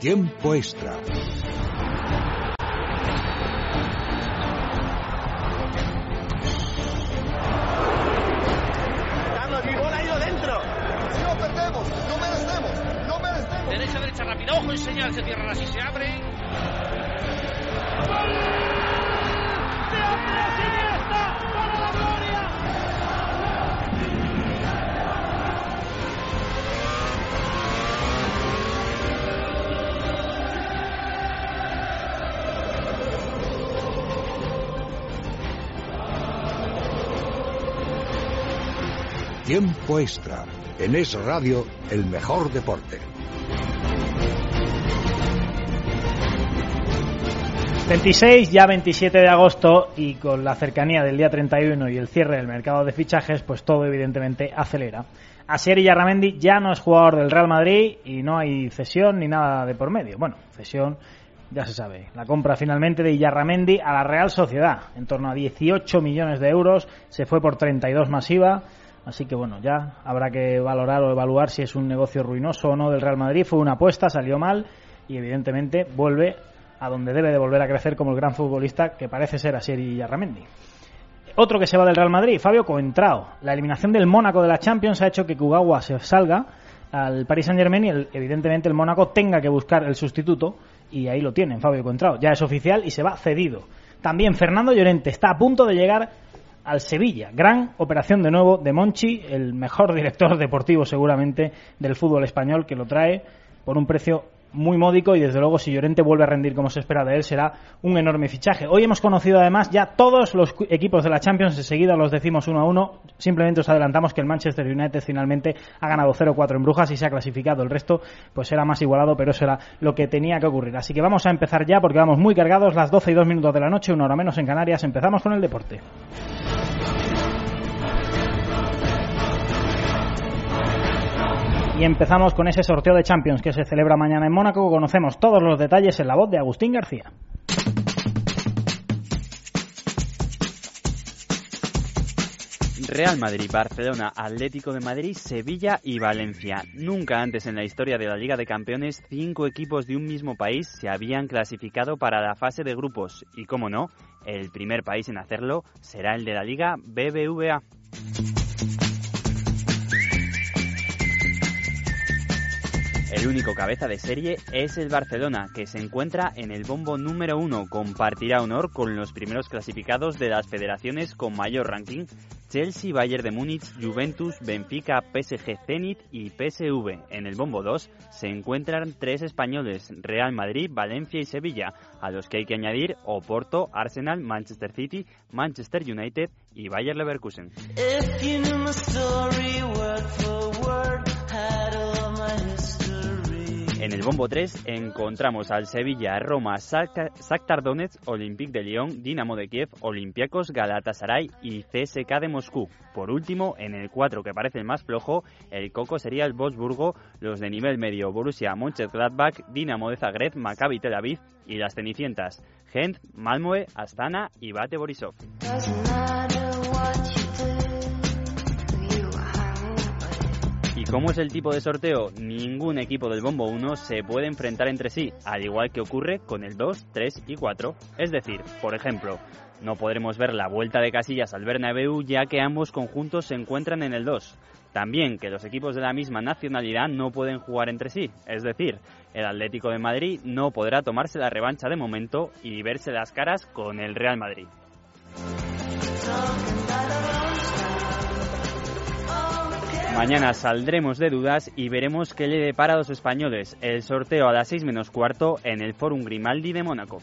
Tiempo extra. Carlos, mi bola ha ido dentro. Si no perdemos, no merecemos, no merecemos. Derecha, derecha, rápido, ojo y señal, se cierran así, se abre. ¡Gol! ¡De Andrés Tiempo extra. En Es Radio, el mejor deporte. 26, ya 27 de agosto y con la cercanía del día 31 y el cierre del mercado de fichajes, pues todo evidentemente acelera. Asier Yarramendi ya no es jugador del Real Madrid y no hay cesión ni nada de por medio. Bueno, cesión ya se sabe. La compra finalmente de Yarramendi a la Real Sociedad, en torno a 18 millones de euros, se fue por 32 masiva. Así que bueno, ya habrá que valorar o evaluar si es un negocio ruinoso o no del Real Madrid. Fue una apuesta, salió mal y evidentemente vuelve a donde debe de volver a crecer como el gran futbolista que parece ser Asier Yarramendi. Otro que se va del Real Madrid, Fabio Coentrao. La eliminación del Mónaco de la Champions ha hecho que Kugawa se salga al Paris Saint Germain y evidentemente el Mónaco tenga que buscar el sustituto y ahí lo tienen, Fabio Coentrao. Ya es oficial y se va cedido. También Fernando Llorente está a punto de llegar al Sevilla. Gran operación de nuevo de Monchi, el mejor director deportivo seguramente del fútbol español que lo trae por un precio muy módico y desde luego si Llorente vuelve a rendir como se espera de él será un enorme fichaje. Hoy hemos conocido además ya todos los equipos de la Champions, enseguida los decimos uno a uno, simplemente os adelantamos que el Manchester United finalmente ha ganado 0-4 en Brujas y se ha clasificado, el resto pues era más igualado pero eso era lo que tenía que ocurrir. Así que vamos a empezar ya porque vamos muy cargados, las 12 y 2 minutos de la noche, una hora menos en Canarias, empezamos con el deporte. Y empezamos con ese sorteo de Champions que se celebra mañana en Mónaco. Conocemos todos los detalles en la voz de Agustín García. Real Madrid, Barcelona, Atlético de Madrid, Sevilla y Valencia. Nunca antes en la historia de la Liga de Campeones cinco equipos de un mismo país se habían clasificado para la fase de grupos y, como no, el primer país en hacerlo será el de la Liga BBVA. El único cabeza de serie es el Barcelona, que se encuentra en el bombo número uno. Compartirá honor con los primeros clasificados de las federaciones con mayor ranking: Chelsea, Bayern de Múnich, Juventus, Benfica, PSG, Zenit y PSV. En el bombo 2 se encuentran tres españoles: Real Madrid, Valencia y Sevilla, a los que hay que añadir Oporto, Arsenal, Manchester City, Manchester United y Bayer Leverkusen. En el bombo 3 encontramos al Sevilla, Roma, Shakhtar Donetsk, Olympique de Lyon, Dinamo de Kiev, Olympiacos, Galatasaray y CSK de Moscú. Por último, en el 4 que parece el más flojo, el coco sería el Wolfsburgo, los de nivel medio Borussia Mönchengladbach, Dinamo de Zagreb, Maccabi Tel Aviv y las Cenicientas, Gent, Malmö, Astana y Bate Borisov. ¿Y cómo es el tipo de sorteo? Ningún equipo del Bombo 1 se puede enfrentar entre sí, al igual que ocurre con el 2, 3 y 4. Es decir, por ejemplo, no podremos ver la vuelta de Casillas al Bernabéu ya que ambos conjuntos se encuentran en el 2. También que los equipos de la misma nacionalidad no pueden jugar entre sí, es decir, el Atlético de Madrid no podrá tomarse la revancha de momento y verse las caras con el Real Madrid. Mañana saldremos de dudas y veremos qué le depara a los españoles el sorteo a las 6 menos cuarto en el Forum Grimaldi de Mónaco.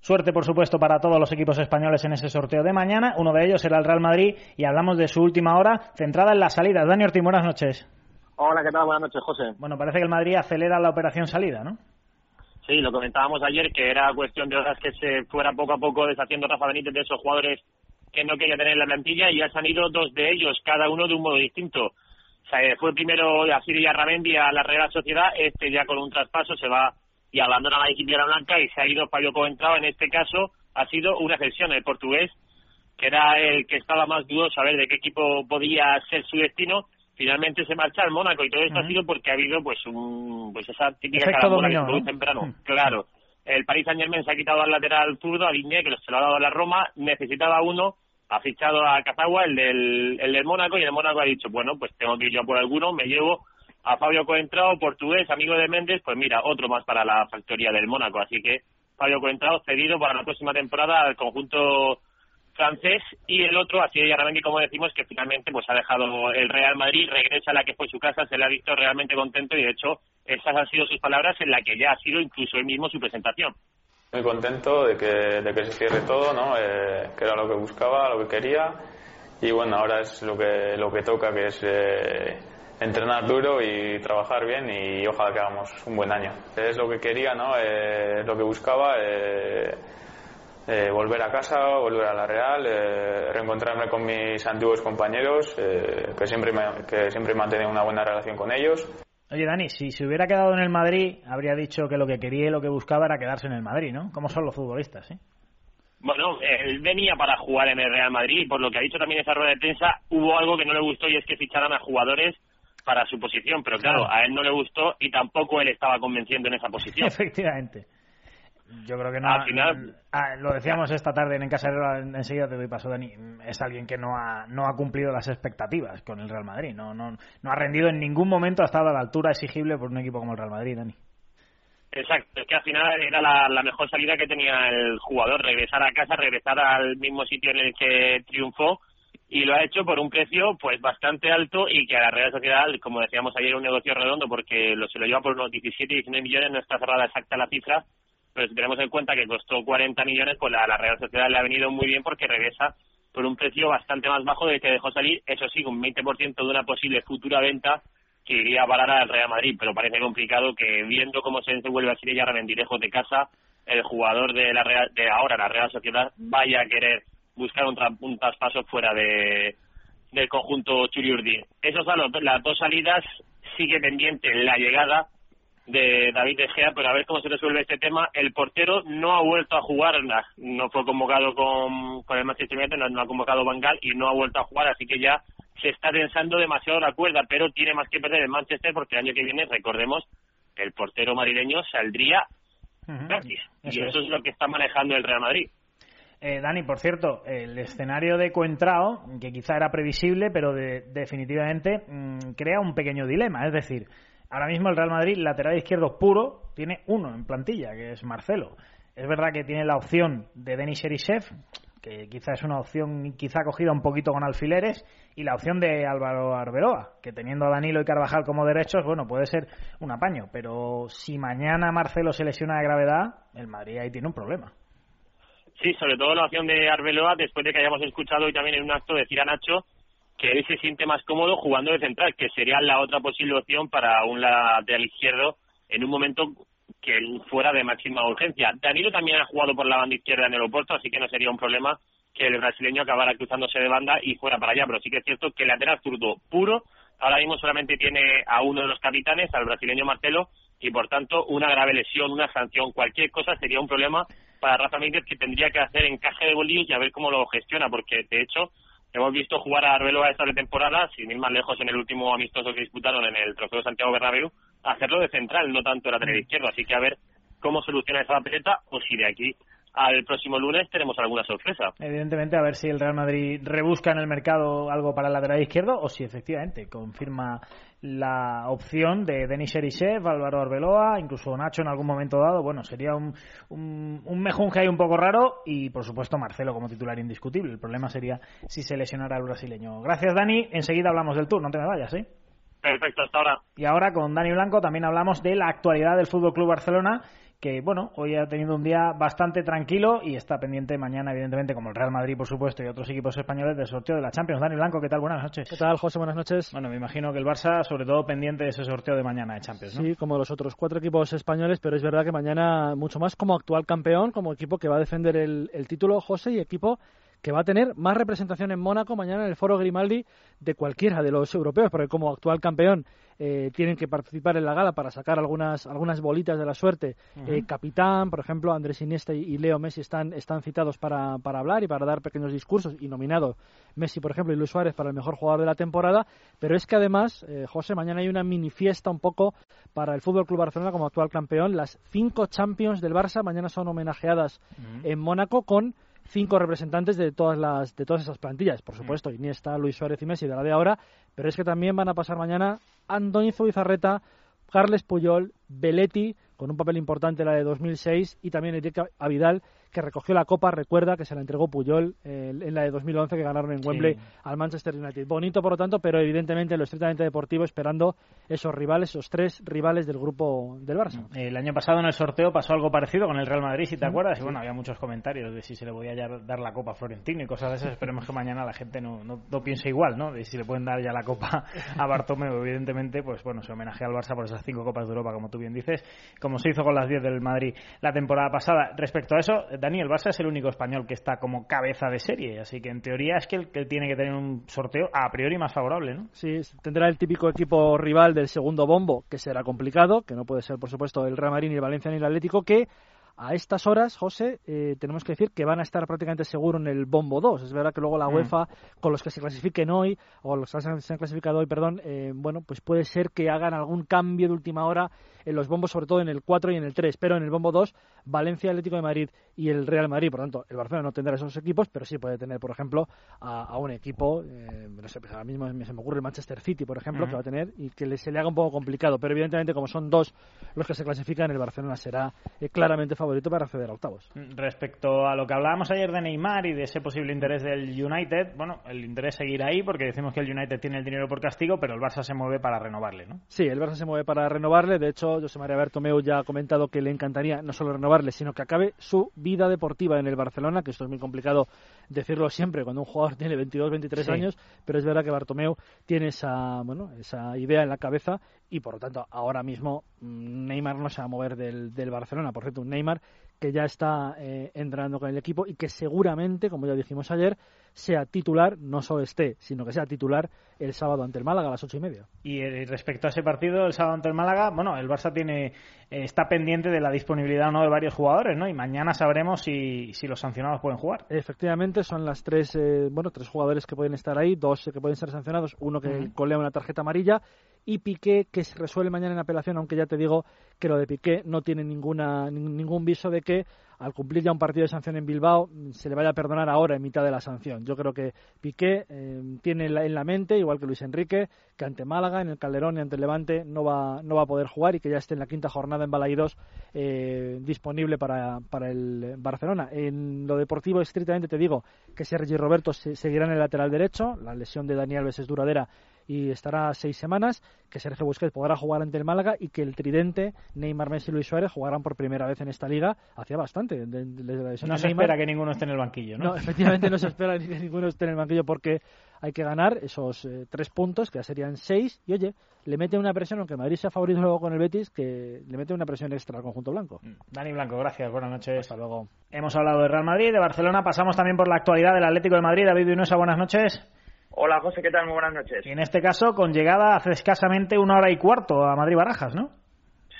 Suerte, por supuesto, para todos los equipos españoles en ese sorteo de mañana. Uno de ellos será el Real Madrid y hablamos de su última hora centrada en las salidas. Dani Ortiz, buenas noches. Hola, ¿qué tal? Buenas noches, José. Bueno, parece que el Madrid acelera la operación salida, ¿no? Sí, lo comentábamos ayer, que era cuestión de horas que se fuera poco a poco deshaciendo Rafa Benítez de esos jugadores que no quería tener en la plantilla y ya han ido dos de ellos, cada uno de un modo distinto. O sea, eh, fue primero Asiri Ramendi a la Real Sociedad, este ya con un traspaso se va y abandona la equipa blanca y se ha ido Fabio Coentrao. En este caso ha sido una excepción, el portugués que era el que estaba más dudoso a ver de qué equipo podía ser su destino, finalmente se marcha al Mónaco y todo esto ha sido porque ha habido pues un pues esa típica Efecto carambola que dominó, se produce ¿no? temprano. Claro. El Paris Saint Germain se ha quitado al lateral zurdo, a Digne, que se lo ha dado a la Roma, necesitaba uno, ha fichado a Cazagua, el del, el del Mónaco, y el Mónaco ha dicho, bueno, pues tengo que ir yo por alguno, me llevo a Fabio Coentrao, portugués, amigo de Méndez, pues mira, otro más para la factoría del Mónaco, así que Fabio Coentrao cedido para la próxima temporada al conjunto francés y el otro, así de Yarramendi, como decimos, que finalmente pues ha dejado el Real Madrid, regresa a la que fue su casa, se le ha visto realmente contento y de hecho esas han sido sus palabras en la que ya ha sido incluso él mismo su presentación. Muy contento de que, de que se cierre todo, ¿no? Eh, que era lo que buscaba, lo que quería. Y bueno, ahora es lo que, lo que toca, que es eh, entrenar duro y trabajar bien y ojalá que hagamos un buen año. Es lo que quería, ¿no? Eh, lo que buscaba. eh, eh, volver a casa, volver a la Real, eh, reencontrarme con mis antiguos compañeros, eh, que, siempre me, que siempre he mantenido una buena relación con ellos. Oye, Dani, si se hubiera quedado en el Madrid, habría dicho que lo que quería y lo que buscaba era quedarse en el Madrid, ¿no? ¿Cómo son los futbolistas, eh? Bueno, él venía para jugar en el Real Madrid y por lo que ha dicho también esa rueda de prensa, hubo algo que no le gustó y es que ficharan a jugadores para su posición, pero claro, Claro. a él no le gustó y tampoco él estaba convenciendo en esa posición. Efectivamente. Yo creo que no. Al final- ah, lo decíamos esta tarde en Casa enseguida te doy paso, Dani. Es alguien que no ha, no ha cumplido las expectativas con el Real Madrid. No, no, no ha rendido en ningún momento, ha estado a la altura exigible por un equipo como el Real Madrid, Dani. Exacto, es que al final era la, la mejor salida que tenía el jugador, regresar a casa, regresar al mismo sitio en el que triunfó y lo ha hecho por un precio pues bastante alto y que a la Real Sociedad, como decíamos ayer, un negocio redondo porque lo, se lo lleva por unos 17, 19 millones, no está cerrada exacta la cifra, pero si tenemos en cuenta que costó 40 millones, pues a la Real Sociedad le ha venido muy bien porque regresa por un precio bastante más bajo del que dejó salir, eso sí, un 20% de una posible futura venta que iría a parar al Real Madrid, pero parece complicado que viendo cómo se vuelve a Siria y lejos de casa, el jugador de la Real, de ahora la Real Sociedad vaya a querer buscar un, un traspaso fuera de del conjunto Churiurdi. Esas son las dos salidas, sigue pendiente la llegada de David De Gea, pero a ver cómo se resuelve este tema. El portero no ha vuelto a jugar, no fue convocado con, con el Manchester United, no, no ha convocado Bangal y no ha vuelto a jugar, así que ya se está tensando demasiado la cuerda, pero tiene más que perder el Manchester porque el año que viene, recordemos, el portero madrileño saldría gratis. Y Eso eso es. es lo que está manejando el Real Madrid. Eh, Dani, por cierto, el escenario de Coentrao, que quizá era previsible, pero de- definitivamente mm, crea un pequeño dilema. Es decir, ahora mismo el Real Madrid, lateral izquierdo puro, tiene uno en plantilla, que es Marcelo. Es verdad que tiene la opción de Denis Erisev, que quizá es una opción quizá cogida un poquito con alfileres, y la opción de Álvaro Arbeloa, que teniendo a Danilo y Carvajal como derechos, bueno, puede ser un apaño. Pero si mañana Marcelo se lesiona de gravedad, el Madrid ahí tiene un problema. Sí, sobre todo la opción de Arbeloa, después de que hayamos escuchado hoy también en un acto decir a Nacho que él se siente más cómodo jugando de central, que sería la otra posible opción para un lateral izquierdo en un momento que fuera de máxima urgencia. Danilo también ha jugado por la banda izquierda en el aeropuerto, así que no sería un problema que el brasileño acabara cruzándose de banda y fuera para allá, pero sí que es cierto que el lateral zurdo puro ahora mismo solamente tiene a uno de los capitanes, al brasileño Marcelo, y por tanto una grave lesión, una sanción, cualquier cosa sería un problema para Rafa Mínguez que tendría que hacer encaje de bolillos y a ver cómo lo gestiona, porque de hecho hemos visto jugar a Arbeloa esta temporada, sin ir más lejos en el último amistoso que disputaron en el Trofeo Santiago Bernabéu, hacerlo de central, no tanto de lateral izquierdo, así que a ver cómo soluciona esa papeleta o si de aquí al próximo lunes tenemos alguna sorpresa. Evidentemente, a ver si el Real Madrid rebusca en el mercado algo para el lateral izquierdo o si efectivamente confirma la opción de Denis Erisev, Álvaro Arbeloa, incluso Nacho en algún momento dado. Bueno, sería un, un, un mejunje ahí un poco raro y, por supuesto, Marcelo como titular indiscutible. El problema sería si se lesionara el brasileño. Gracias, Dani. Enseguida hablamos del tour, no te me vayas, ¿eh? Perfecto, hasta ahora. Y ahora con Dani Blanco también hablamos de la actualidad del Fútbol Club Barcelona, que bueno, hoy ha tenido un día bastante tranquilo y está pendiente mañana, evidentemente, como el Real Madrid, por supuesto, y otros equipos españoles del sorteo de la Champions. Dani Blanco, ¿qué tal? Buenas noches. ¿Qué tal, José? Buenas noches. Bueno, me imagino que el Barça, sobre todo, pendiente de ese sorteo de mañana de Champions, ¿no? Sí, como los otros cuatro equipos españoles, pero es verdad que mañana mucho más como actual campeón, como equipo que va a defender el, el título, José, y equipo que va a tener más representación en Mónaco mañana en el Foro Grimaldi de cualquiera de los europeos, porque como actual campeón eh, tienen que participar en la gala para sacar algunas algunas bolitas de la suerte. Eh, capitán, por ejemplo, Andrés Iniesta y, y Leo Messi están, están citados para, para hablar y para dar pequeños discursos y nominado Messi, por ejemplo, y Luis Suárez para el mejor jugador de la temporada. Pero es que además, eh, José, mañana hay una mini fiesta un poco para el Fútbol Club Barcelona como actual campeón. Las cinco Champions del Barça mañana son homenajeadas en Mónaco con cinco representantes de todas las de todas esas plantillas, por supuesto, Iniesta, Luis Suárez y Messi de la de ahora, pero es que también van a pasar mañana Andoni Zubizarreta, Carles Puyol, Belletti, con un papel importante en la de 2006, y también Enrique Avidal, que recogió la copa, recuerda que se la entregó Puyol eh, en la de 2011 que ganaron en Wembley Sí. al Manchester United. Bonito, por lo tanto, pero evidentemente en lo estrictamente deportivo, esperando esos rivales, esos tres rivales del grupo del Barça. El año pasado en el sorteo pasó algo parecido con el Real Madrid, si te acuerdas, y bueno, había muchos comentarios de si se le podía ya dar la copa a Florentino y cosas de esas. Esperemos que mañana la gente no, no, no piense igual, ¿no? De si le pueden dar ya la copa a Bartomeu, evidentemente, pues bueno, se homenajea al Barça por esas cinco copas de Europa, como tú bien dices, como se hizo con las 10 del Madrid la temporada pasada. Respecto a eso, Dani, el Barça es el único español que está como cabeza de serie, así que en teoría es que el que tiene que tener un sorteo a priori más favorable, ¿no? Sí, tendrá el típico equipo rival del segundo bombo, que será complicado, que no puede ser, por supuesto, el Real Madrid, ni el Valencia, ni el Atlético, que a estas horas, José, eh, tenemos que decir que van a estar prácticamente seguro en el bombo 2. Es verdad que luego la Mm. UEFA, con los que se clasifiquen hoy, o los que se han- clasificado hoy, perdón, eh, bueno, pues puede ser que hagan algún cambio de última hora en los bombos, sobre todo en el 4 y en el 3. Pero en el bombo 2, Valencia, Atlético de Madrid y el Real Madrid. Por lo tanto, el Barcelona no tendrá esos equipos, pero sí puede tener, por ejemplo, a, a un equipo, eh, no sé, pues ahora mismo se me ocurre el Manchester City, por ejemplo, que va a tener y que se le haga un poco complicado. Pero evidentemente, como son dos los que se clasifican, el Barcelona será eh, claramente favorito para acceder a octavos. Respecto a lo que hablábamos ayer de Neymar y de ese posible interés del United, bueno, el interés seguirá ahí porque decimos que el United tiene el dinero por castigo, pero el Barça se mueve para renovarle, ¿no? Sí, el Barça se mueve para renovarle. De hecho, José María Bertomeu ya ha comentado que le encantaría no solo renovarle, sino que acabe su vida deportiva en el Barcelona, que esto es muy complicado decirlo siempre cuando un jugador tiene 22, 23 Sí. años, pero es verdad que Bartomeu tiene esa, bueno, esa idea en la cabeza y por lo tanto ahora mismo mm, Neymar no se va a mover del, del Barcelona. Por cierto, un Neymar que ya está eh, entrenando con el equipo y que seguramente, como ya dijimos ayer, sea titular, no solo esté, sino que sea titular el sábado ante el Málaga a las ocho y media. Y eh, respecto a ese partido, el sábado ante el Málaga, bueno, el Barça tiene eh, está pendiente de la disponibilidad o no de varios jugadores, ¿no? Y mañana sabremos si, si los sancionados pueden jugar. Efectivamente, son las tres, eh, bueno, tres jugadores que pueden estar ahí, dos que pueden ser sancionados, uno que Ujú. colea una tarjeta amarilla y Piqué que se resuelve mañana en apelación, aunque ya te digo que lo de Piqué no tiene ninguna nin- ningún viso de que al cumplir ya un partido de sanción en Bilbao mm, se le vaya a perdonar ahora en mitad de la sanción. Yo creo que Piqué eh, tiene en la, en la mente, igual que Luis Enrique, que ante Málaga, en el Calderón y ante el Levante no va, no va a poder jugar y que ya esté en la quinta jornada en Balaídos eh, disponible para, para el Barcelona. En lo deportivo, estrictamente te digo que Sergi Roberto se- seguirá en el lateral derecho, la lesión de Daniel Alves es duradera y estará seis semanas, que Sergio Busquets podrá jugar ante el Málaga y que el tridente Neymar, Messi y Luis Suárez jugarán por primera vez en esta liga, hacía bastante. de- de- desde la No se Neymar. espera que ninguno esté en el banquillo, ¿no? No, efectivamente no se espera que ninguno esté en el banquillo porque hay que ganar esos eh, tres puntos, que ya serían seis, y oye, le mete una presión, aunque Madrid sea favorito luego con el Betis, que le mete una presión extra al conjunto blanco. Dani Blanco, gracias, buenas noches. Hasta luego. Hemos hablado de Real Madrid, de Barcelona, pasamos también por la actualidad del Atlético de Madrid. David Vinuesa, buenas noches. Hola José, ¿qué tal? Muy buenas noches. Y en este caso, con llegada hace escasamente una hora y cuarto a Madrid-Barajas, ¿no?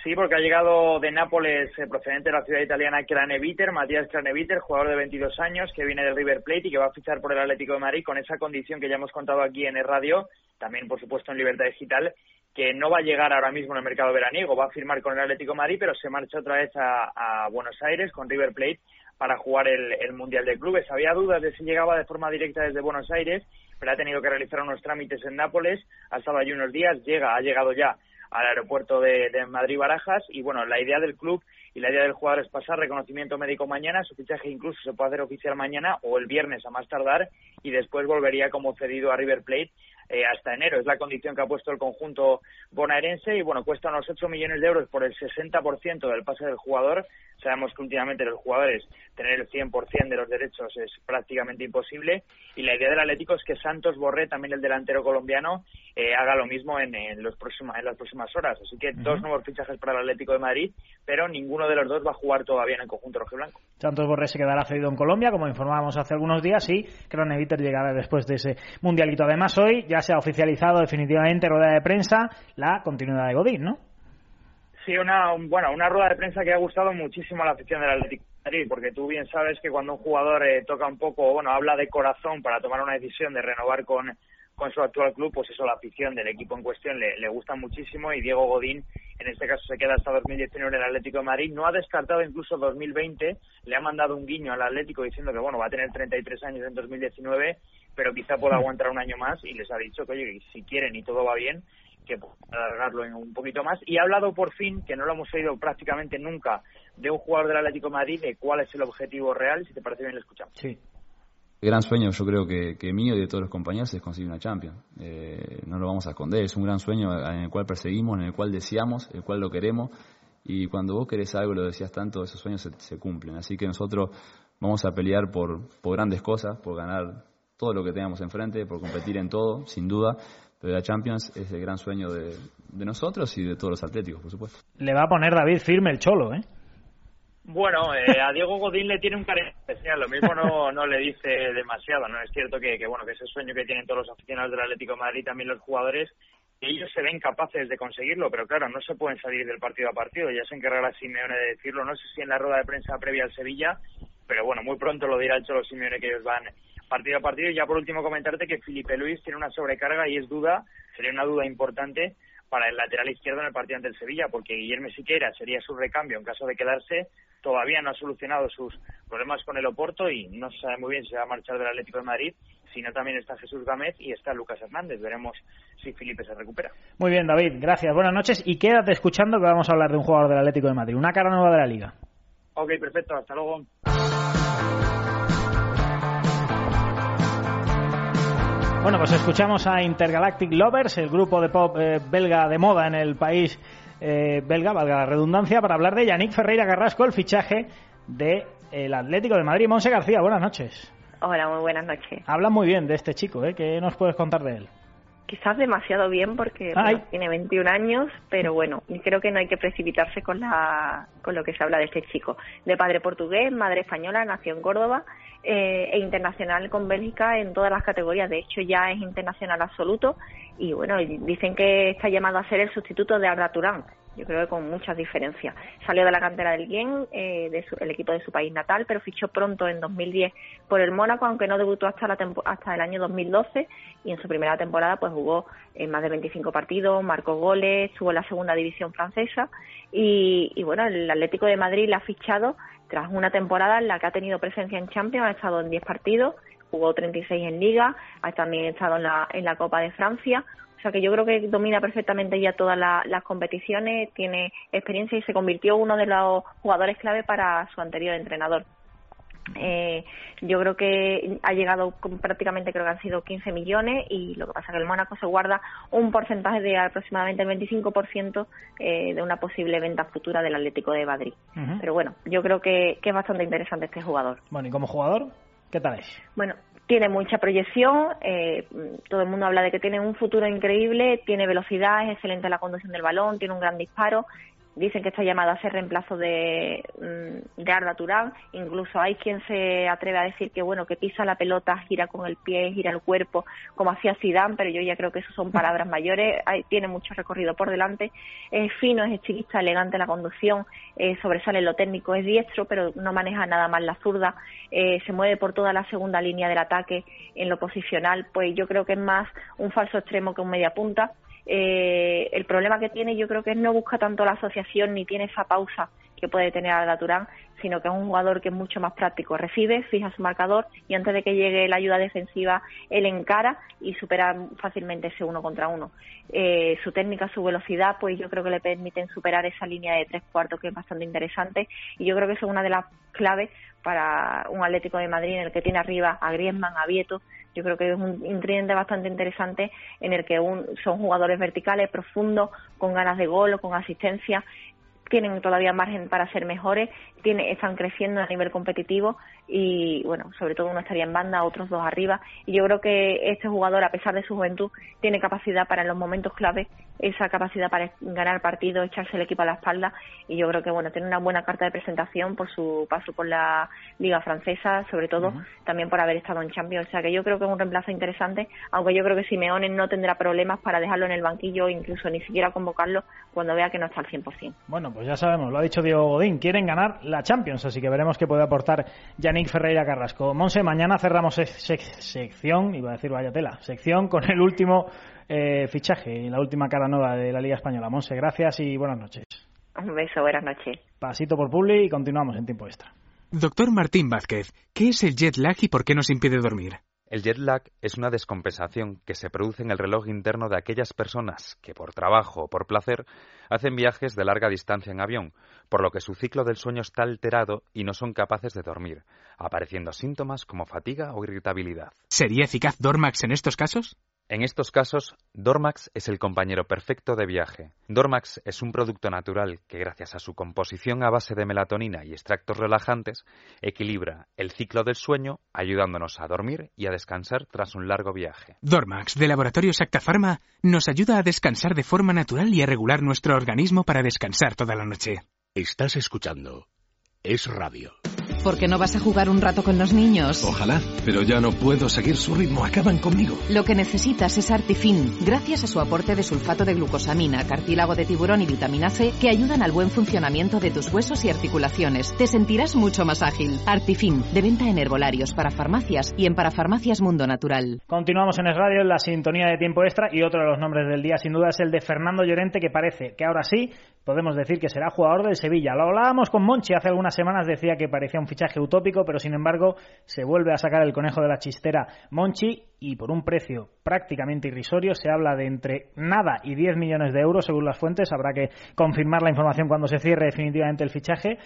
Sí, porque ha llegado de Nápoles, eh, procedente de la ciudad italiana, Craneviter, Matías Craneviter, jugador de 22 años, que viene del River Plate y que va a fichar por el Atlético de Madrid con esa condición que ya hemos contado aquí en el radio, también por supuesto en Libertad Digital, que no va a llegar ahora mismo en el mercado veraniego, va a firmar con el Atlético de Madrid, pero se marcha otra vez a, a Buenos Aires con River Plate para jugar el, el Mundial de Clubes. Había dudas de si llegaba de forma directa desde Buenos Aires, pero ha tenido que realizar unos trámites en Nápoles, ha estado allí unos días, llega, ha llegado ya al aeropuerto de, de Madrid-Barajas y bueno, la idea del club y la idea del jugador es pasar reconocimiento médico mañana, su fichaje incluso se puede hacer oficial mañana o el viernes a más tardar y después volvería como cedido a River Plate eh, hasta enero. Es la condición que ha puesto el conjunto bonaerense y bueno, cuesta unos 8 millones de euros por el 60% del pase del jugador. Sabemos que últimamente los jugadores tener el 100% de los derechos es prácticamente imposible y la idea del Atlético es que Santos Borré, también el delantero colombiano, eh, haga lo mismo en, en los próxima- en las próximas horas. Así que dos nuevos fichajes para el Atlético de Madrid, pero ninguno ninguno de los dos va a jugar todavía en el conjunto rojiblanco. Santos Borré se quedará cedido en Colombia, como informábamos hace algunos días, y Croneviter llegará después de ese mundialito. Además, hoy ya se ha oficializado definitivamente rueda de prensa la continuidad de Godín, ¿no? Sí, una, bueno, una rueda de prensa que ha gustado muchísimo a la afición del Atlético de Madrid, porque tú bien sabes que cuando un jugador eh, toca un poco, bueno, habla de corazón para tomar una decisión de renovar con, con su actual club, pues eso la afición del equipo en cuestión le, le gusta muchísimo y Diego Godín en este caso se queda hasta 2019 en el Atlético de Madrid, no ha descartado incluso 2020, le ha mandado un guiño al Atlético diciendo que bueno, va a tener 33 años en 2019, pero quizá pueda aguantar un año más y les ha dicho que oye, si quieren y todo va bien, que alargarlo en un poquito más y ha hablado por fin, que no lo hemos oído prácticamente nunca, de un jugador del Atlético de Madrid, de cuál es el objetivo real, si te parece bien lo escuchamos. Sí. El gran sueño yo creo que, que mío y de todos los compañeros es conseguir una Champions. Eh, no lo vamos a esconder, es un gran sueño en el cual perseguimos, en el cual deseamos, en el cual lo queremos y cuando vos querés algo, lo decías tanto, esos sueños se, cumplen. Así que nosotros vamos a pelear por, por grandes cosas, por ganar todo lo que tengamos enfrente, por competir en todo, sin duda, pero la Champions es el gran sueño de, de nosotros y de todos los atléticos, por supuesto. Le va a poner David firme el cholo, ¿eh? Bueno, eh, a Diego Godín le tiene un cariño especial, lo mismo no, no le dice demasiado, ¿no? Es cierto que, que, bueno, que ese sueño que tienen todos los aficionados del Atlético Madrid, también los jugadores, ellos se ven capaces de conseguirlo, pero claro, no se pueden salir del partido a partido, ya se encargará Simeone de decirlo, no sé si en la rueda de prensa previa al Sevilla, pero bueno, muy pronto lo dirá el Cholo Simeone que ellos van partido a partido. Y ya por último comentarte que Felipe Luis tiene una sobrecarga y es duda, sería una duda importante para el lateral izquierdo en el partido ante el Sevilla, porque Guillermo Siqueira sería su recambio en caso de quedarse, todavía no ha solucionado sus problemas con el Oporto y no se sabe muy bien si va a marchar del Atlético de Madrid, sino también está Jesús Gámez y está Lucas Hernández. Veremos si Felipe se recupera. Muy bien, David, gracias. Buenas noches y quédate escuchando que vamos a hablar de un jugador del Atlético de Madrid, una cara nueva de la liga. Ok, perfecto, hasta luego. Bueno, pues escuchamos a Intergalactic Lovers, el grupo de pop eh, belga de moda en el país eh, belga, valga la redundancia, para hablar de Yannick Ferreira Carrasco, el fichaje del el Atlético de Madrid. Monse García, buenas noches. Hola, muy buenas noches. Habla muy bien de este chico, ¿eh? ¿Qué nos puedes contar de él? Quizás demasiado bien porque bueno, tiene 21 años, pero bueno, creo que no hay que precipitarse con, la, con lo que se habla de este chico. De padre portugués, madre española, nació en Córdoba eh, e internacional con Bélgica en todas las categorías. De hecho, ya es internacional absoluto y bueno, dicen que está llamado a ser el sustituto de Arda Turán. Yo creo que con muchas diferencias. Salió de la cantera del Guien, eh, de su, el equipo de su país natal, pero fichó pronto en 2010 por el Mónaco, aunque no debutó hasta, la hasta el año 2012 y en su primera temporada pues jugó en más de 25 partidos, marcó goles, estuvo en la segunda división francesa y, y bueno, el Atlético de Madrid la ha fichado tras una temporada en la que ha tenido presencia en Champions, ha estado en 10 partidos, jugó 36 en Liga, ha también estado en la, en la Copa de Francia. O sea que yo creo que domina perfectamente ya todas la, las competiciones, tiene experiencia y se convirtió uno de los jugadores clave para su anterior entrenador. Eh, yo creo que ha llegado con prácticamente creo que han sido 15 millones y lo que pasa es que el Mónaco se guarda un porcentaje de aproximadamente el 25% eh, de una posible venta futura del Atlético de Madrid. Uh -huh. Pero bueno, yo creo que, que, es bastante interesante este jugador. Bueno, ¿y como jugador? ¿Qué tal es? Bueno, tiene mucha proyección, eh, todo el mundo habla de que tiene un futuro increíble, tiene velocidad, es excelente en la conducción del balón, tiene un gran disparo dicen que está llamado a ser reemplazo de, de Arda Turán. Incluso hay quien se atreve a decir que bueno que pisa la pelota, gira con el pie, gira el cuerpo, como hacía Zidane, pero yo ya creo que eso son palabras mayores. Hay, tiene mucho recorrido por delante. Es fino, es estilista, elegante la conducción, eh, sobresale lo técnico, es diestro, pero no maneja nada más la zurda. Eh, se mueve por toda la segunda línea del ataque en lo posicional. Pues yo creo que es más un falso extremo que un media punta eh, el problema que tiene yo creo que no busca tanto la asociación ni tiene esa pausa que puede tener Arda Turán, sino que es un jugador que es mucho más práctico. Recibe, fija su marcador y antes de que llegue la ayuda defensiva, él encara y supera fácilmente ese uno contra uno. Eh, su técnica, su velocidad, pues yo creo que le permiten superar esa línea de tres cuartos que es bastante interesante y yo creo que eso es una de las claves para un Atlético de Madrid en el que tiene arriba a Griezmann, a Vieto. Yo creo que es un ingrediente bastante interesante en el que un, son jugadores verticales, profundos, con ganas de gol o con asistencia tienen todavía margen para ser mejores, tiene, están creciendo a nivel competitivo y, bueno, sobre todo uno estaría en banda, otros dos arriba. Y yo creo que este jugador, a pesar de su juventud, tiene capacidad para en los momentos clave esa capacidad para ganar partidos, echarse el equipo a la espalda y yo creo que bueno tiene una buena carta de presentación por su paso por la liga francesa, sobre todo también por haber estado en Champions, o sea que yo creo que es un reemplazo interesante, aunque yo creo que Simeone no tendrá problemas para dejarlo en el banquillo, incluso ni siquiera convocarlo cuando vea que no está al 100%. Bueno, pues ya sabemos, lo ha dicho Diego Godín, quieren ganar la Champions, así que veremos qué puede aportar Yannick Ferreira Carrasco. Monse, mañana cerramos sección, iba a decir vaya tela, sección con el último eh, fichaje y la última cara nueva de la Liga Española. Monse, gracias y buenas noches. Un beso, buenas noches. Pasito por Publi y continuamos en tiempo extra. Doctor Martín Vázquez, ¿qué es el jet lag y por qué nos impide dormir? El jet lag es una descompensación que se produce en el reloj interno de aquellas personas que por trabajo o por placer hacen viajes de larga distancia en avión, por lo que su ciclo del sueño está alterado y no son capaces de dormir, apareciendo síntomas como fatiga o irritabilidad. ¿Sería eficaz Dormax en estos casos? En estos casos, Dormax es el compañero perfecto de viaje. Dormax es un producto natural que, gracias a su composición a base de melatonina y extractos relajantes, equilibra el ciclo del sueño, ayudándonos a dormir y a descansar tras un largo viaje. Dormax, de Laboratorio Acta Pharma, nos ayuda a descansar de forma natural y a regular nuestro organismo para descansar toda la noche. Estás escuchando. Es radio. ¿Por qué no vas a jugar un rato con los niños? Ojalá, pero ya no puedo seguir su ritmo, acaban conmigo. Lo que necesitas es Artifin, gracias a su aporte de sulfato de glucosamina, cartílago de tiburón y vitamina C, que ayudan al buen funcionamiento de tus huesos y articulaciones. Te sentirás mucho más ágil. Artifin, de venta en herbolarios, para farmacias y en parafarmacias Mundo Natural. Continuamos en el radio en la sintonía de tiempo extra y otro de los nombres del día sin duda es el de Fernando Llorente, que parece que ahora sí podemos decir que será jugador del Sevilla. Lo hablábamos con Monchi hace algunas semanas, decía que parecía un fichaje utópico, pero sin embargo se vuelve a sacar el conejo de la chistera Monchi y por un precio prácticamente irrisorio se habla de entre nada y 10 millones de euros según las fuentes. Habrá que confirmar la información cuando se cierre definitivamente el fichaje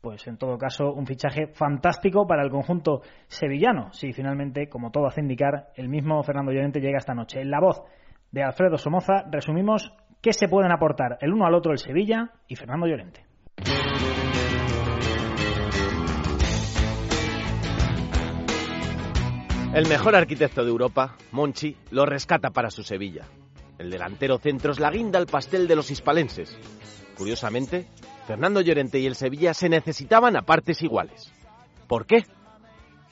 pues en todo caso un fichaje fantástico para el conjunto sevillano. Si finalmente, como todo hace indicar, el mismo Fernando Llorente llega esta noche. En la voz de Alfredo Somoza resumimos qué se pueden aportar el uno al otro el Sevilla y Fernando Llorente. El mejor arquitecto de Europa, Monchi, lo rescata para su Sevilla. El delantero centro es la guinda al pastel de los hispalenses. Curiosamente, Fernando Llorente y el Sevilla se necesitaban a partes iguales. ¿Por qué?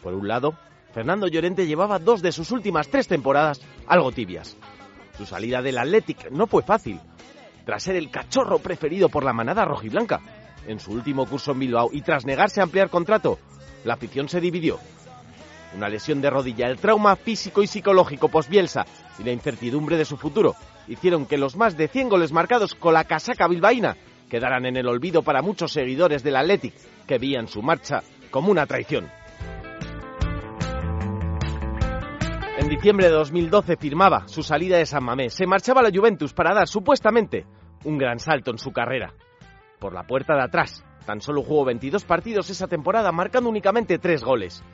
Por un lado, Fernando Llorente llevaba dos de sus últimas tres temporadas algo tibias. Su salida del Athletic no fue fácil, tras ser el cachorro preferido por la manada rojiblanca. En su último curso en Bilbao y tras negarse a ampliar contrato, la afición se dividió. Una lesión de rodilla, el trauma físico y psicológico post-Bielsa y la incertidumbre de su futuro hicieron que los más de 100 goles marcados con la casaca bilbaína quedaran en el olvido para muchos seguidores del Athletic que veían su marcha como una traición. En diciembre de 2012 firmaba su salida de San Mamés. Se marchaba a la Juventus para dar supuestamente un gran salto en su carrera. Por la puerta de atrás, tan solo jugó 22 partidos esa temporada, marcando únicamente 3 goles.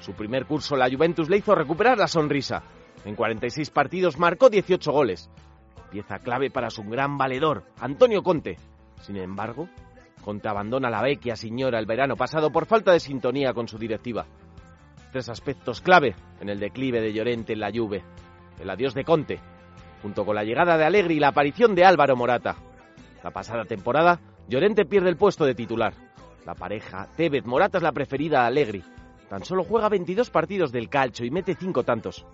Su primer curso la Juventus le hizo recuperar la sonrisa. En 46 partidos marcó 18 goles. Pieza clave para su gran valedor, Antonio Conte. Sin embargo, Conte abandona la vecchia señora el verano pasado por falta de sintonía con su directiva tres aspectos clave en el declive de Llorente en la Juve. El adiós de Conte, junto con la llegada de Allegri y la aparición de Álvaro Morata. La pasada temporada, Llorente pierde el puesto de titular. La pareja Tevez Morata es la preferida a Allegri. Tan solo juega 22 partidos del calcio y mete 5 tantos.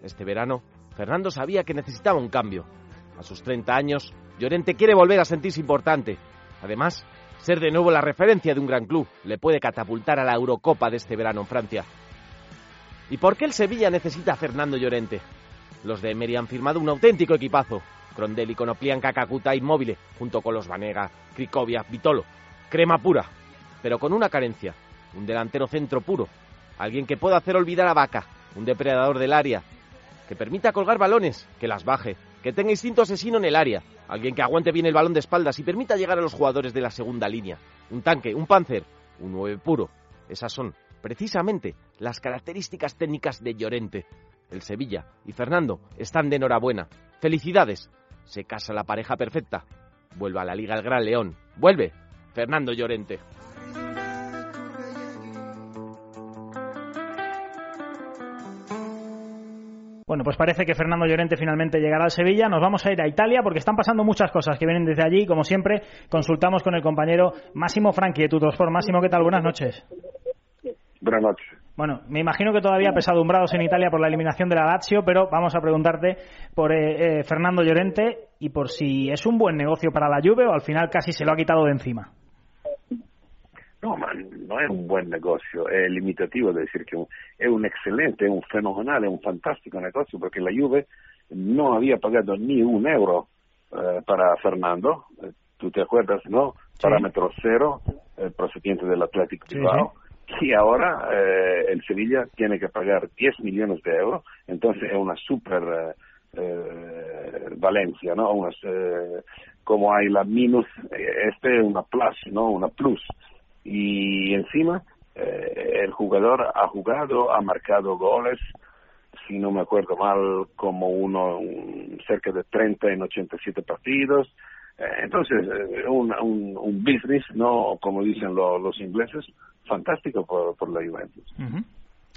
Este verano, Fernando sabía que necesitaba un cambio. A sus 30 años, Llorente quiere volver a sentirse importante. Además, ser de nuevo la referencia de un gran club le puede catapultar a la Eurocopa de este verano en Francia. ¿Y por qué el Sevilla necesita a Fernando Llorente? Los de Emery han firmado un auténtico equipazo. Crondelli, Conoplian, Kakakuta, Inmóvil, junto con los Vanega, Krikobia, Vitolo. Crema pura, pero con una carencia. Un delantero centro puro. Alguien que pueda hacer olvidar a Vaca. Un depredador del área. Que permita colgar balones, que las baje. Que tenga instinto asesino en el área. Alguien que aguante bien el balón de espaldas y permita llegar a los jugadores de la segunda línea. Un tanque, un panzer, un nueve puro. Esas son precisamente las características técnicas de Llorente. El Sevilla y Fernando están de enhorabuena. Felicidades. Se casa la pareja perfecta. Vuelve a la Liga el Gran León. Vuelve Fernando Llorente. Bueno, pues parece que Fernando Llorente finalmente llegará al Sevilla. Nos vamos a ir a Italia porque están pasando muchas cosas que vienen desde allí. Como siempre, consultamos con el compañero Máximo Franchi de Tutosport. Máximo, ¿qué tal? Buenas noches. Buenas noches. Bueno, me imagino que todavía pesadumbrados en Italia por la eliminación de la Lazio, pero vamos a preguntarte por eh, eh, Fernando Llorente y por si es un buen negocio para la Juve o al final casi se lo ha quitado de encima. No, ma non è un buon negozio, è limitativo da decir che è un excelente, è un fenomenale, è un fantastico negozio perché la Juve no había pagado ni un euro eh, para Fernando, eh, ¿tú te acuerdas, no? Sí. Parámetro cero, procedente del Athletic Sí, Bilbao. Y ahora eh, el Sevilla tiene que pagar 10 millones de euros, entonces es una super eh, eh, Valencia, ¿no? Una, como hay la minus, este es una plus, ¿no? Una plus. Y encima eh, el jugador ha jugado, ha marcado goles, si no me acuerdo mal, como uno un- cerca de 30 en 87 partidos. Eh, entonces, eh, un, un, un business, ¿no? Como dicen lo- los ingleses, fantástico por, por la Juventus.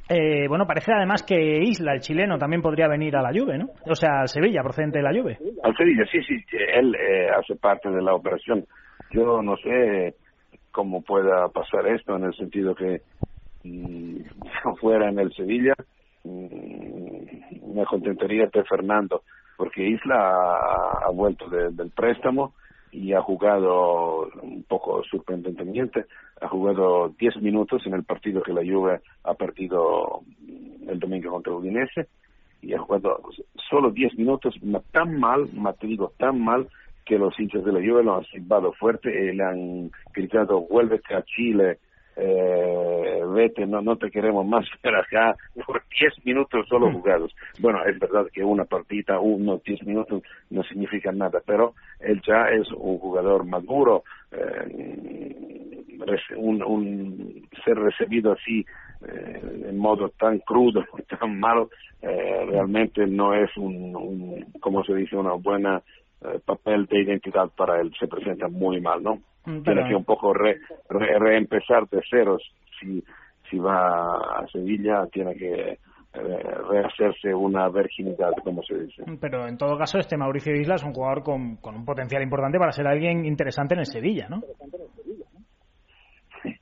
Eh, bueno, parece además que Isla, el chileno, también podría venir a la Juve, ¿no? O sea, al Sevilla, procedente de la Juve. Al Sevilla, sí, sí, él eh, hace parte de la operación. Yo no sé cómo pueda pasar esto en el sentido que mm, fuera en el Sevilla mm, me contentaría de Fernando porque Isla ha, vuelto de- del préstamo y ha jugado un poco sorprendentemente. Ha jugado 10 minutos en el partido que la Juve ha perdido el domingo contra Udinese y ha jugado solo 10 minutos, tan mal, ma te tan mal, que los hinchas de la Juve lo han silbado fuerte y le han gritado, vuélvete a Chile, eh, vete, no, no te queremos más ver acá, por 10 minutos solo jugados. Bueno, es verdad que una partida, unos 10 minutos no significa nada, pero él ya es un jugador maduro, eh, un, un ser recibido así eh, en modo tan crudo, tan malo, eh, realmente no es un, un, como se dice, una buena eh, papel de identidad para él, se presenta muy mal, ¿no? Mm, Tiene que un poco re- re- reempezar de ceros, si, si va a Sevilla tiene que eh, rehacerse una virginidad, como se dice. Pero en todo caso, este Mauricio Isla es un jugador con, con un potencial importante para ser alguien interesante en el Sevilla, ¿no?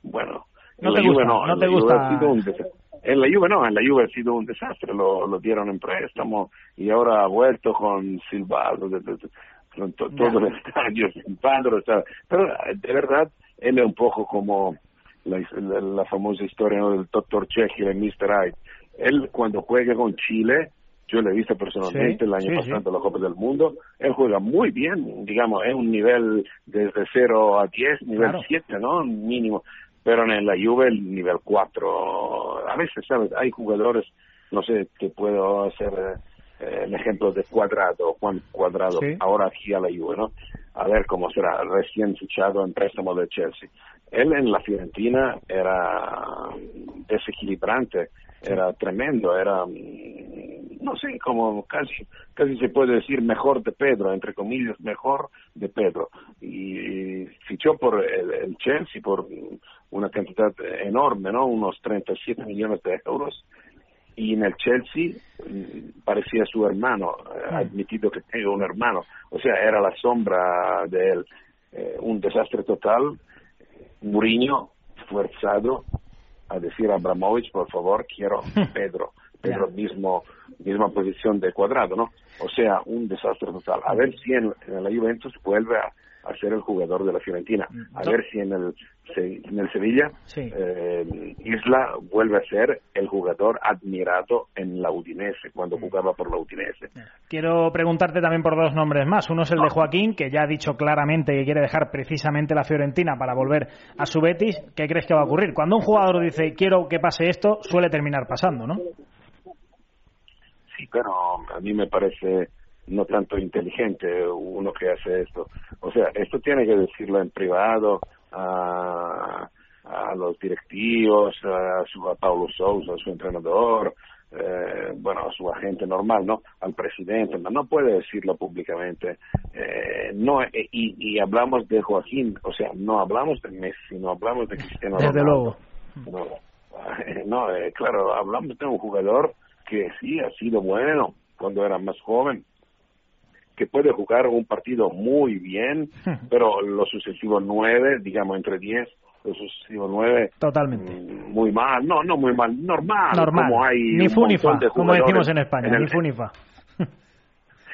Bueno, No en te la Juve gusta, no, no en te la Juve gusta. ha sido un desastre. En la Juve no, en la Juve ha sido un desastre, lo, lo dieron en préstamo y ahora ha vuelto con de- con to- todo el estadio ¿sabes? pero eh, de verdad él es un poco como la, la, la famosa historia ¿no? del Dr. Jekyll y Mr. Hyde. Él cuando juega con Chile, yo lo he visto personalmente Sí, el año sí, pasado en la Copa del Mundo, él juega muy bien, digamos, es un nivel desde 0 a 10, nivel Claro. 7, ¿no? Mínimo. Pero en la Juve el nivel 4. A veces, ¿sabes? Hay jugadores, no sé, te puedo hacer eh, el ejemplo de Cuadrado, Juan Cuadrado, Sí. ahora aquí a la Juve, ¿no? A ver cómo será, recién fichado en préstamo de Chelsea. Él en la Fiorentina era desequilibrante, era tremendo, era, mm, no sé, como casi, casi se puede decir mejor de Pedro, entre comillas, mejor de Pedro. Y fichó por el, el Chelsea por una cantidad enorme, ¿no? Unos 37 millones de euros. Y en el Chelsea mm, parecía su hermano, eh, ha admitido que tengo un hermano. O sea, era la sombra de él. Eh, un desastre total. Mourinho forzado a decir a Abramovich, por favor, quiero Pedro. Pedro mismo, misma posición de cuadrado, ¿no? O sea, un desastre total. A ver si en, en la Juventus vuelve a, a ser el jugador de la Fiorentina. A ver si en el, en el Sevilla eh, Isla vuelve a ser el jugador admirado en la Udinese, cuando jugaba por la Udinese. Quiero preguntarte también por dos nombres más. Uno es el de Joaquín, que ya ha dicho claramente que quiere dejar precisamente la Fiorentina para volver a su Betis. ¿Qué crees que va a ocurrir? Cuando un jugador dice quiero que pase esto, suele terminar pasando, ¿no? Sí, pero a mí me parece no tanto inteligente uno que hace esto. O sea, esto tiene que decirlo en privado a, a los directivos, a, su, a Paulo Sousa, a su entrenador, eh, bueno, a su agente normal, ¿no? Al presidente, no, no puede decirlo públicamente. Eh, no, eh, y, y hablamos de Joaquín, o sea, no hablamos de Messi, no hablamos de Cristiano Desde Ronaldo. luego. No, no eh, claro, hablamos de un jugador que sí ha sido bueno cuando era más joven, que puede jugar un partido muy bien, pero los sucesivos nueve, digamos entre diez, los sucesivos nueve, Totalmente. mm, muy mal, no, no muy mal, normal, Normal. como hay ni un fu ni montón fa, de como decimos en España, el- ni fu ni fa.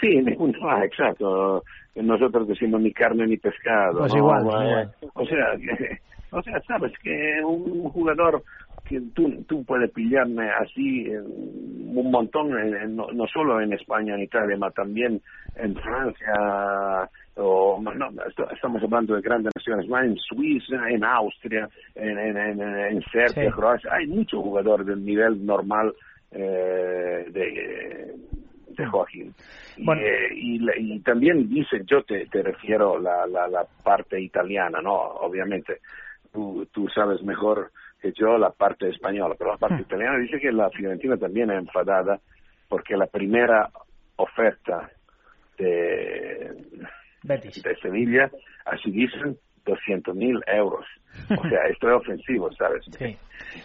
Sí, ni un- ah, exacto. Nosotros decimos ni carne ni pescado. Pues ¿no? igual, igual. O sea, que- o sea, sabes que un jugador que tú, tú puedes pillarme así un montón, en- en- no, no solo en España, en Italia, pero también en Francia, o no, estamos hablando de grandes naciones, más en Suiza, en Austria, en, en, en, Serbia, Sí. Croacia, hay muchos jugadores del nivel normal eh, de, de Joaquín. Y, eh, y, también dice, yo te, te refiero la, la, la parte italiana, ¿no? Obviamente, tú, tú sabes mejor que yo la parte española, pero la parte italiana dice que la Fiorentina también es enfadada porque la primera oferta de, Betis. de Sevilla, así dicen, 200 mil euros. O sea, esto es ofensivo, ¿sabes? Sí.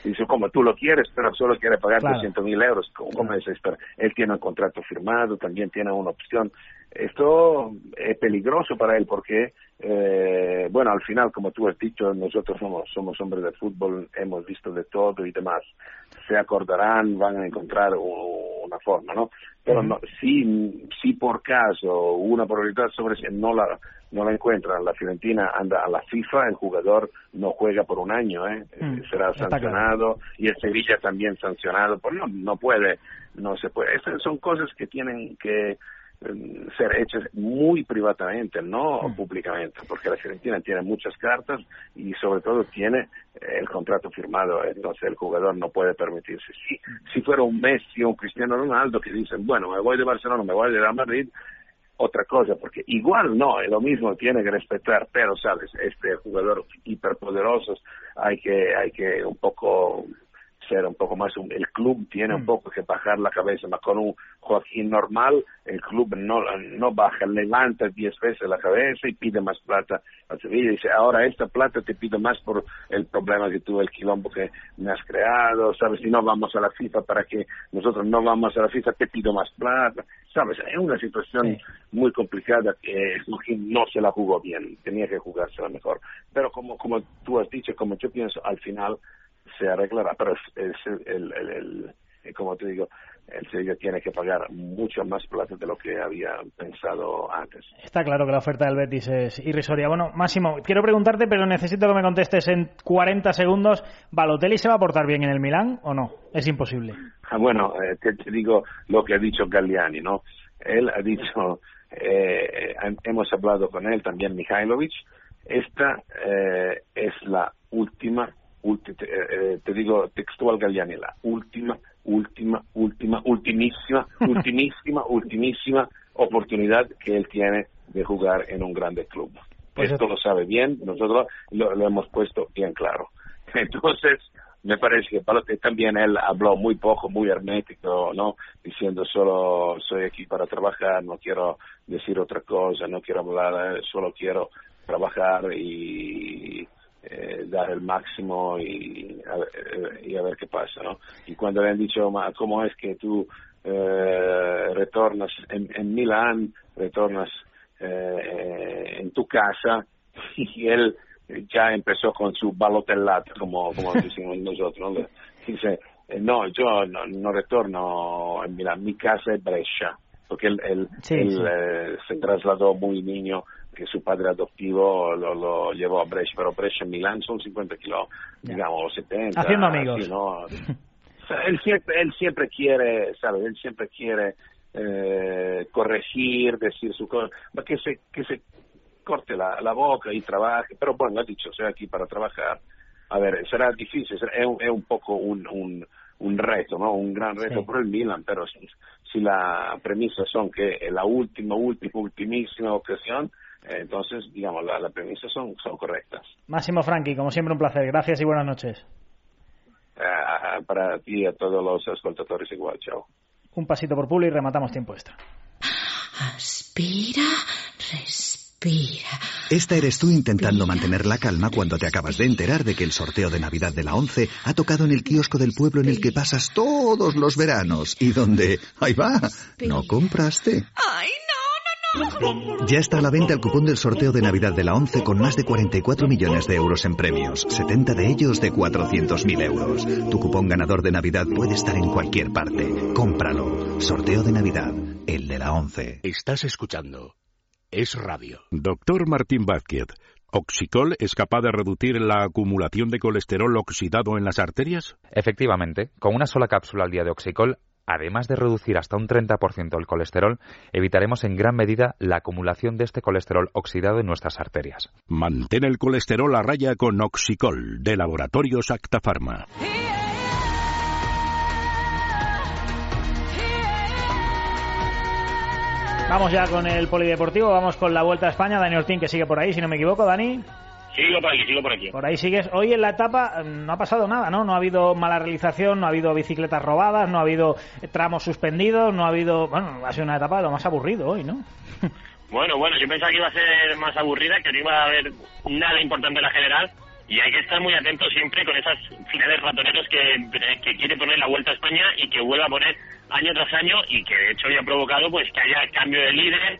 Dice, como tú lo quieres, pero solo quiere pagar Claro. 200 mil euros. ¿Cómo, cómo es esto? Él tiene un contrato firmado, también tiene una opción. Esto es peligroso para él porque, eh, bueno, al final, como tú has dicho, nosotros somos, somos hombres de fútbol, hemos visto de todo y demás. Se acordarán, van a encontrar una forma, ¿no? Pero no, si, si por caso una probabilidad sobre si no la no la encuentran, la Fiorentina anda a la FIFA, el jugador no juega por un año, ¿eh? Mm, será sancionado y el Sevilla también sancionado, pues no, no puede, no se puede. Estas son cosas que tienen que eh, ser hechas muy privatamente, no públicamente, porque la Fiorentina tiene muchas cartas y sobre todo tiene eh, el contrato firmado, entonces el jugador no puede permitirse. Si, si fuera un Messi o un Cristiano Ronaldo que dicen, bueno, me voy de Barcelona, me voy de Real Madrid, otra cosa, porque igual no, es lo mismo, tiene que respetar, pero sabes, este jugador hiperpoderosos hay que, hay que un poco ser un poco más, un- el club tiene un poco que bajar la cabeza, pero con un Joaquín normal, el club no, no baja, levanta diez veces la cabeza y pide más plata a Sevilla, dice, ahora esta plata te pido más por el problema que tuve, el quilombo que me has creado, sabes, si no vamos a la FIFA para que nosotros no vamos a la FIFA, te pido más plata, sabes, es una situación muy complicada que Joaquín no se la jugó bien, tenía que jugársela mejor, pero como, como tú has dicho, como yo pienso, al final se arreglará, pero es, es el, el, el- el- eh, como te digo, el Sevilla tiene que pagar mucho más plata de lo que había pensado antes. Está claro que la oferta del Betis es irrisoria. Bueno, Máximo, quiero preguntarte, pero necesito que me contestes en 40 segundos. ¿Balotelli se va a portar bien en el Milán o no? Es imposible. Ah, bueno, eh, te, te digo lo que ha dicho Galliani, ¿no? Él ha dicho, eh, eh, hemos hablado con él también, Mihailovic, esta eh, es la última, ulti- te, eh, te digo textual Galliani, la última, última, última, ultimísima, ultimísima, ultimísima oportunidad que él tiene de jugar en un grande club. Pues Esto lo sabe bien, nosotros lo, lo hemos puesto bien claro. Entonces, me parece que Balotelli también él habló muy poco, muy hermético, ¿no? Diciendo solo soy aquí para trabajar, no quiero decir otra cosa, no quiero hablar, eh, solo quiero trabajar y eh, dar el máximo y a, ver, eh, y a ver qué pasa, ¿no? Y cuando le han dicho, "Ma, ¿cómo es que tú eh, retornas en, en Milán, retornas eh, en tu casa? Y él ya empezó con su balotellata, como, como decimos nosotros. ¿no? Dice, no, yo no, no retorno en Milán, mi casa es Brescia, porque él, él, Sí, él, sí. eh, se trasladó muy niño, que su padre adoptivo lo, lo llevó a Brescia, pero Brescia y Milán son 50 kilómetros, digamos, 70. Haciendo amigos. él siempre, él siempre quiere, ¿sabes? Él siempre quiere eh, corregir, decir su cosa, que se, que se corte la, la boca y trabaje, pero bueno, ha dicho, soy aquí para trabajar. A ver, será difícil, será- es, un, es un poco un, un, un reto, ¿no? Un gran reto Sí. por el Milan, pero si, si la premisa son que es la última, última, ultimísima ocasión, entonces, digamos, la, la premisa son, son correctas. Máximo Franchi, como siempre, un placer. Gracias y buenas noches. Eh, para ti y a todos los escoltadores igual, chao. Un pasito por Publi y rematamos tiempo extra. Aspira, respira. Esta eres tú intentando mantener la calma cuando te acabas de enterar de que el sorteo de Navidad de la 11 ha tocado en el kiosco del pueblo en el que pasas todos los veranos y donde, ahí va, no compraste. ¡Ay, no! Ya está a la venta el cupón del sorteo de Navidad de la 11 con más de 44 millones de euros en premios, 70 de ellos de 400.000 euros. Tu cupón ganador de Navidad puede estar en cualquier parte. Cómpralo. Sorteo de Navidad, el de la 11. Estás escuchando Es Radio. Doctor Martín Vázquez, ¿Oxicol es capaz de reducir la acumulación de colesterol oxidado en las arterias? Efectivamente, con una sola cápsula al día de Oxicol, además de reducir hasta un 30% el colesterol, evitaremos en gran medida la acumulación de este colesterol oxidado en nuestras arterias. Mantén el colesterol a raya con Oxicol, de Laboratorios Acta Pharma. Vamos ya con el polideportivo, vamos con la Vuelta a España. Dani Ortín, que sigue por ahí, si no me equivoco, Dani. Sigo por aquí, sigo por aquí. Por ahí sigues. Hoy en la etapa mm, no ha pasado nada, ¿no? No ha habido mala realización, no ha habido bicicletas robadas, no ha habido tramos suspendidos, no ha habido... Bueno, ha sido una etapa de lo más aburrido hoy, ¿no? Bueno, bueno, yo pensaba que iba a ser más aburrida, que no iba a haber nada importante en la general. Y hay que estar muy atentos siempre con esas finales ratoneros que, que quiere poner la Vuelta a España y que vuelva a poner año tras año y que de hecho haya provocado pues que haya cambio de líder,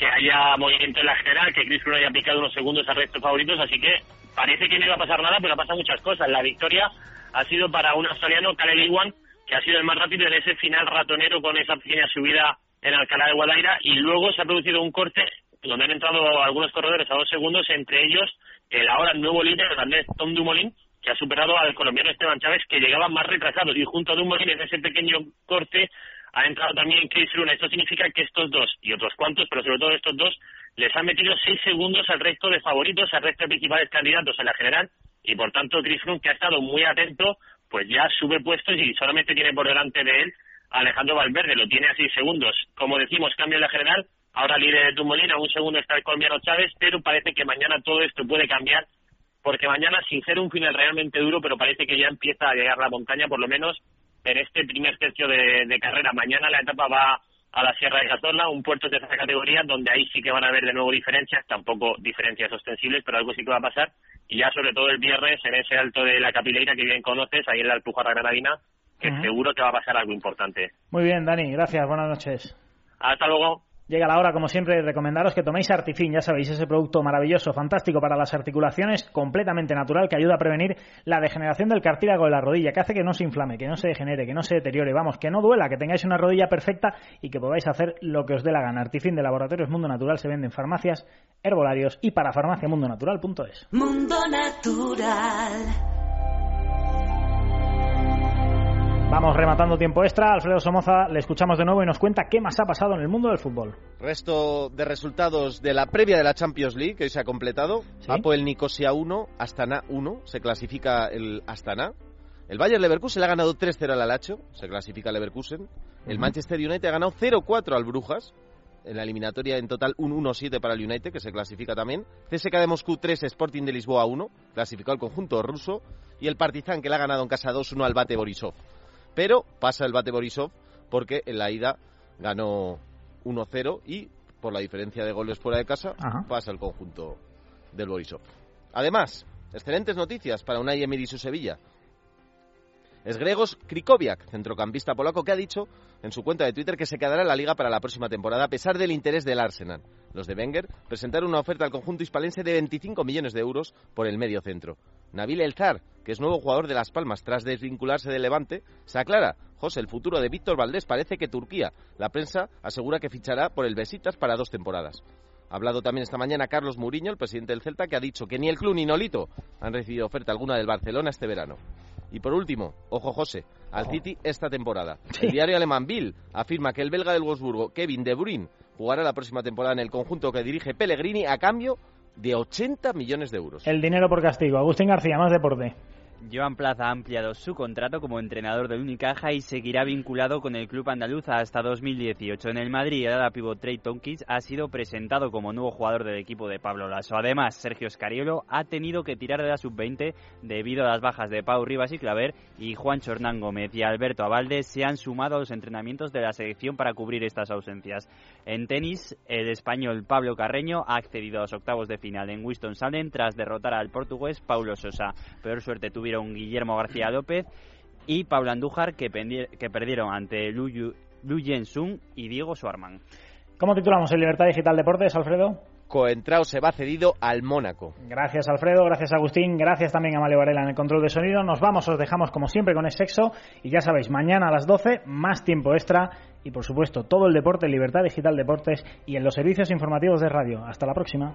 que haya movimiento en la general, que Chris Froome haya picado unos segundos al resto favoritos, así que parece que no iba a pasar nada, pero ha pasado muchas cosas. La victoria ha sido para un australiano, Caleb Iwan, que ha sido el más rápido en ese final ratonero con esa pequeña subida en Alcalá de Guadaira y luego se ha producido un corte donde han entrado algunos corredores a dos segundos, entre ellos el ahora nuevo líder holandés Tom Dumoulin, que ha superado al colombiano Esteban Chávez, que llegaba más retrasado. Y junto a Dumoulin, en ese pequeño corte, ha entrado también Chris Froome. Esto significa que estos dos y otros cuantos, pero sobre todo estos dos, les han metido seis segundos al resto de favoritos, al resto de principales candidatos en la general. Y por tanto, Chris Froome, que ha estado muy atento, pues ya sube puestos y solamente tiene por delante de él Alejandro Valverde. Lo tiene a seis segundos. Como decimos, cambio en la general. Ahora líder Dumoulin, a un segundo está el colombiano Chávez, pero parece que mañana todo esto puede cambiar, porque mañana, sin ser un final realmente duro, pero parece que ya empieza a llegar la montaña, por lo menos en este primer tercio de, de carrera. Mañana la etapa va a la Sierra de Cazorla, un puerto de tercera categoría, donde ahí sí que van a haber de nuevo diferencias, tampoco diferencias ostensibles, pero algo sí que va a pasar. Y ya sobre todo el viernes, en ese alto de la Capileira que bien conoces, ahí en la Alpujarra Granadina, que seguro que va a pasar algo importante. Muy bien, Dani, gracias, buenas noches. Hasta luego. Llega la hora, como siempre, de recomendaros que toméis Artifin, ya sabéis, ese producto maravilloso, fantástico para las articulaciones, completamente natural, que ayuda a prevenir la degeneración del cartílago de la rodilla, que hace que no se inflame, que no se degenere, que no se deteriore, vamos, que no duela, que tengáis una rodilla perfecta y que podáis hacer lo que os dé la gana. Artifin de Laboratorios Mundo Natural se vende en farmacias, herbolarios y para farmaciamundonatural.es. Mundo Natural. Vamos rematando tiempo extra. Alfredo Somoza, le escuchamos de nuevo y nos cuenta qué más ha pasado en el mundo del fútbol. Resto de resultados de la previa de la Champions League que hoy se ha completado. Apoel Nicosia 1, Astana 1, se clasifica el Astana. El Bayern Leverkusen le ha ganado 3-0 al Alacho, se clasifica Leverkusen. El Ujú. Manchester United ha ganado 0-4 al Brujas. En la eliminatoria en total un 1-7 para el United, que se clasifica también. CSK de Moscú 3, Sporting de Lisboa 1, clasificado el conjunto ruso. Y el Partizan, que le ha ganado en casa 2-1 al Bate Borisov. Pero pasa el Bate Borisov porque en la ida ganó 1-0 y por la diferencia de goles fuera de casa Ajá. pasa el conjunto del Borisov. Además, excelentes noticias para Unai Emery y su Sevilla. Es Gregos Krikoviak, centrocampista polaco, que ha dicho en su cuenta de Twitter que se quedará en la liga para la próxima temporada a pesar del interés del Arsenal. Los de Wenger presentaron una oferta al conjunto hispalense de 25 millones de euros por el medio centro. Nabil Elzar, que es nuevo jugador de Las Palmas tras desvincularse del Levante, se aclara. José, el futuro de Víctor Valdés parece que Turquía. La prensa asegura que fichará por el Besiktas para dos temporadas. Ha hablado también esta mañana Carlos Mourinho, el presidente del Celta, que ha dicho que ni el club ni Nolito han recibido oferta alguna del Barcelona este verano. Y por último, ojo José, al City esta temporada. El diario alemán Bill afirma que el belga del Wolfsburgo, Kevin De Bruyne, jugará la próxima temporada en el conjunto que dirige Pellegrini a cambio de 80 millones de euros. El dinero por castigo. Agustín García, más deporte. Joan Plaza ha ampliado su contrato como entrenador del Unicaja y seguirá vinculado con el club andaluz hasta 2018. En el Madrid, el ala pivot Trey Tonkins ha sido presentado como nuevo jugador del equipo de Pablo Lasso. Además, Sergio Scariolo ha tenido que tirar de la sub-20 debido a las bajas de Pau Rivas y Claver y Juan Chornán Gómez y Alberto Abalde se han sumado a los entrenamientos de la selección para cubrir estas ausencias. En tenis, el español Pablo Carreño ha accedido a los octavos de final en Winston-Salem tras derrotar al portugués Paulo Sosa. Peor suerte tuvieron Guillermo García López y Pablo Andújar que, que perdieron ante Lu, Lu Sung y Diego Suarman. ¿Cómo titulamos el Libertad Digital Deportes, Alfredo? Coentrao se va cedido al Mónaco. Gracias Alfredo, gracias Agustín, gracias también a Mario Varela en el control de sonido. Nos vamos, os dejamos como siempre con el sexo y ya sabéis, mañana a las 12 más tiempo extra y por supuesto todo el deporte, Libertad Digital Deportes y en los servicios informativos de radio. Hasta la próxima.